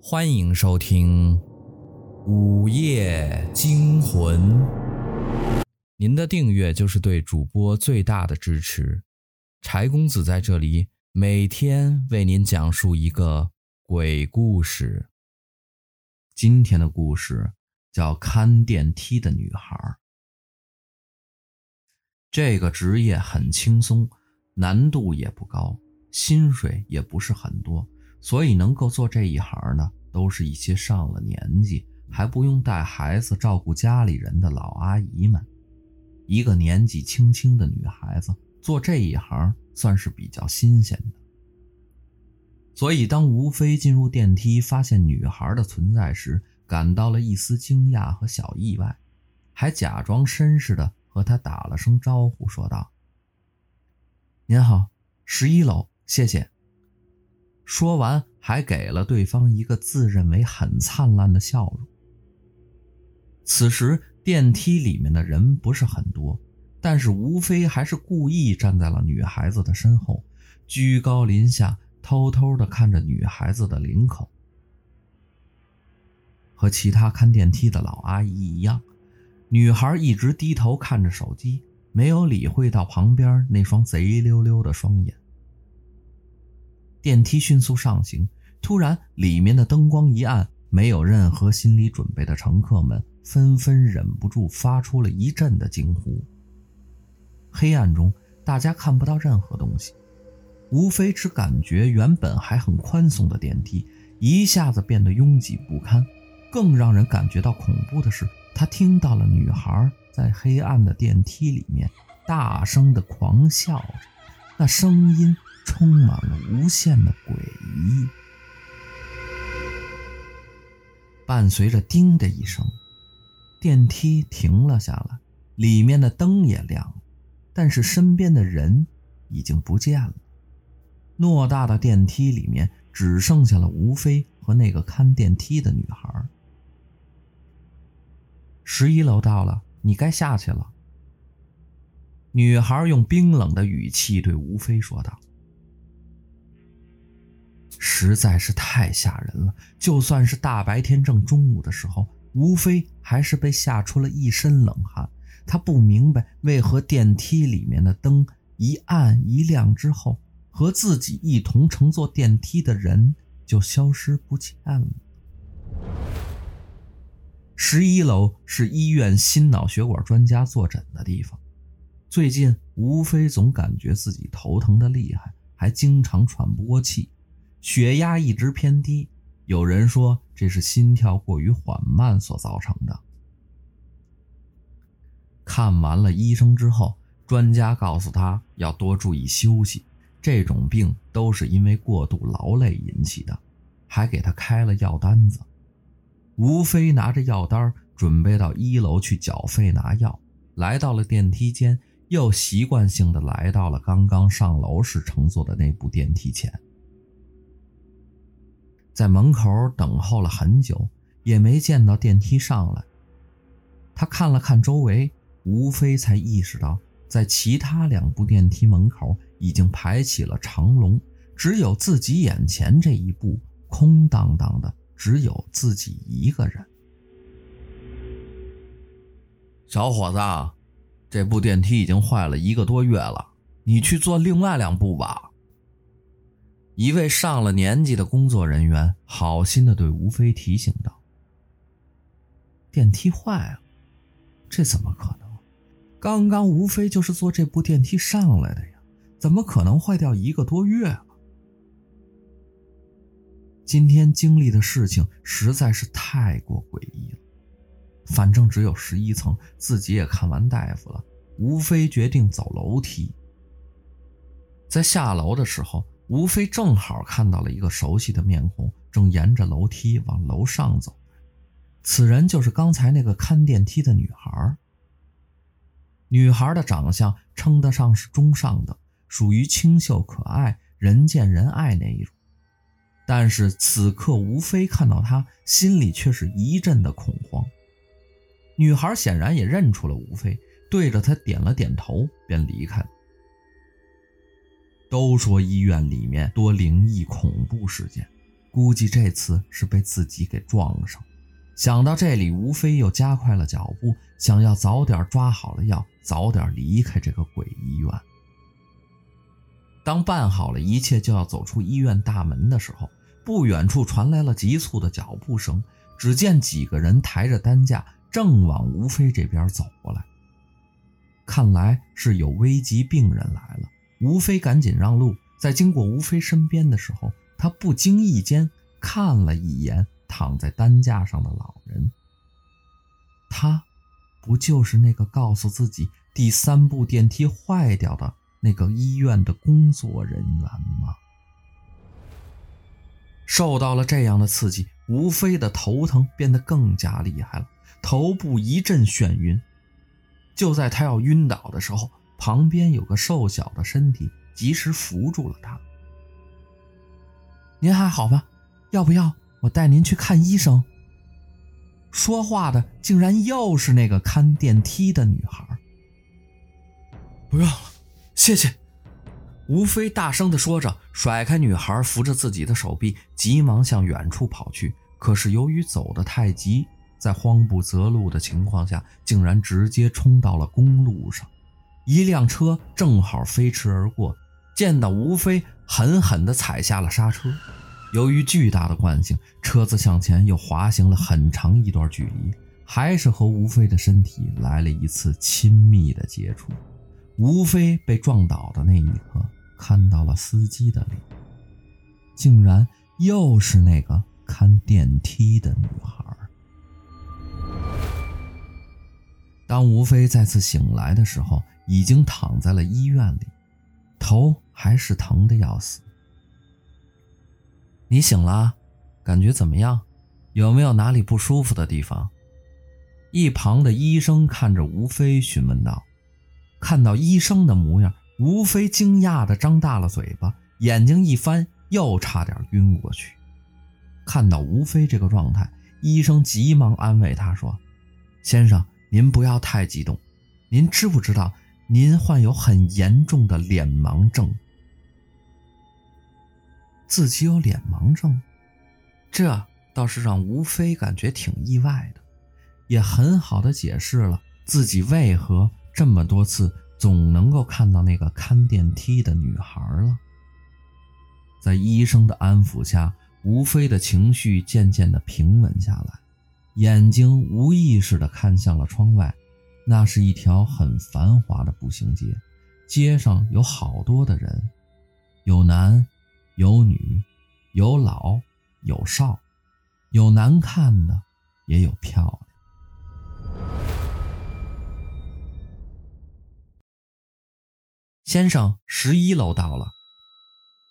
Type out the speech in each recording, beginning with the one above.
欢迎收听《午夜惊魂》。您的订阅就是对主播最大的支持。柴公子在这里每天为您讲述一个鬼故事。今天的故事叫《看电梯的女孩》。这个职业很轻松，难度也不高，薪水也不是很多。所以能够做这一行的，都是一些上了年纪还不用带孩子照顾家里人的老阿姨们。一个年纪轻轻的女孩子做这一行，算是比较新鲜的。所以当吴飞进入电梯，发现女孩的存在时，感到了一丝惊讶和小意外，还假装绅士的和她打了声招呼，说道：“您好，十一楼，谢谢。”说完，还给了对方一个自认为很灿烂的笑容。此时电梯里面的人不是很多，但是吴非还是故意站在了女孩子的身后，居高临下，偷偷的看着女孩子的领口。和其他看电梯的老阿姨一样，女孩一直低头看着手机，没有理会到旁边那双贼溜溜的双眼。电梯迅速上行，突然里面的灯光一暗，没有任何心理准备的乘客们纷纷忍不住发出了一阵的惊呼。黑暗中，大家看不到任何东西，无非只感觉原本还很宽松的电梯一下子变得拥挤不堪。更让人感觉到恐怖的是，他听到了女孩在黑暗的电梯里面大声的狂笑着，那声音。充满了无限的诡异，伴随着“叮”的一声，电梯停了下来，里面的灯也亮了，但是身边的人已经不见了。偌大的电梯里面只剩下了吴飞和那个看电梯的女孩。十一楼到了，你该下去了。女孩用冰冷的语气对吴飞说道。实在是太吓人了，就算是大白天正中午的时候，吴飞还是被吓出了一身冷汗。他不明白为何电梯里面的灯一暗一亮之后，和自己一同乘坐电梯的人就消失不见了。十一楼是医院心脑血管专家坐诊的地方。最近，吴飞总感觉自己头疼的厉害，还经常喘不过气。血压一直偏低，有人说这是心跳过于缓慢所造成的。看完了医生之后，专家告诉他要多注意休息，这种病都是因为过度劳累引起的，还给他开了药单子。吴飞拿着药单，准备到一楼去缴费拿药，来到了电梯间，又习惯性的来到了刚刚上楼时乘坐的那部电梯前。在门口等候了很久，也没见到电梯上来。他看了看周围，吴非才意识到，在其他两部电梯门口已经排起了长龙，只有自己眼前这一部空荡荡的，只有自己一个人。小伙子，这部电梯已经坏了一个多月了，你去坐另外两部吧。一位上了年纪的工作人员好心的对吴飞提醒道：“电梯坏了，这怎么可能？刚刚吴飞就是坐这部电梯上来的呀，怎么可能坏掉一个多月了？今天经历的事情实在是太过诡异了。反正只有十一层，自己也看完大夫了。吴飞决定走楼梯，在下楼的时候。”吴飞正好看到了一个熟悉的面孔，正沿着楼梯往楼上走。此人就是刚才那个看电梯的女孩。女孩的长相称得上是中上等，属于清秀可爱、人见人爱那一种。但是此刻吴飞看到她，心里却是一阵的恐慌。女孩显然也认出了吴飞，对着他点了点头，便离开了。都说医院里面多灵异恐怖事件，估计这次是被自己给撞上。想到这里，吴飞又加快了脚步，想要早点抓好了药，早点离开这个鬼医院。当办好了一切，就要走出医院大门的时候，不远处传来了急促的脚步声。只见几个人抬着担架，正往吴飞这边走过来。看来是有危急病人来了。吴飞赶紧让路。在经过吴飞身边的时候，他不经意间看了一眼。躺在担架上的老人，他不就是那个告诉自己第三部电梯坏掉的那个医院的工作人员吗？受到了这样的刺激，吴飞的头疼变得更加厉害了，头部一阵眩晕。就在他要晕倒的时候，旁边有个瘦小的身体及时扶住了他。您还好吗？要不要？我带您去看医生。说话的竟然又是那个看电梯的女孩。不用了，谢谢。吴飞大声地说着，甩开女孩，扶着自己的手臂，急忙向远处跑去。可是由于走得太急，在慌不择路的情况下，竟然直接冲到了公路上。一辆车正好飞驰而过，见到吴飞，狠狠地踩下了刹车。由于巨大的惯性，车子向前又滑行了很长一段距离，还是和吴飞的身体来了一次亲密的接触。吴飞被撞倒的那一刻，看到了司机的脸，竟然又是那个看电梯的女孩。当吴飞再次醒来的时候，已经躺在了医院里，头还是疼的要死。你醒了，感觉怎么样？有没有哪里不舒服的地方？一旁的医生看着吴飞询问道。看到医生的模样，吴飞惊讶的张大了嘴巴，眼睛一翻，又差点晕过去。看到吴飞这个状态，医生急忙安慰他说：“先生，您不要太激动。您知不知道，您患有很严重的脸盲症？”自己有脸盲症，这倒是让吴飞感觉挺意外的，也很好的解释了自己为何这么多次总能够看到那个看电梯的女孩了。在医生的安抚下，吴飞的情绪渐渐的平稳下来，眼睛无意识的看向了窗外，那是一条很繁华的步行街，街上有好多的人，有男。有女，有老，有少，有难看的，也有漂亮。先生，十一楼到了。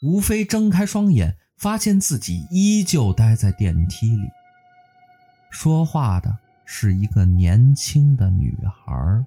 吴飞睁开双眼，发现自己依旧待在电梯里。说话的是一个年轻的女孩。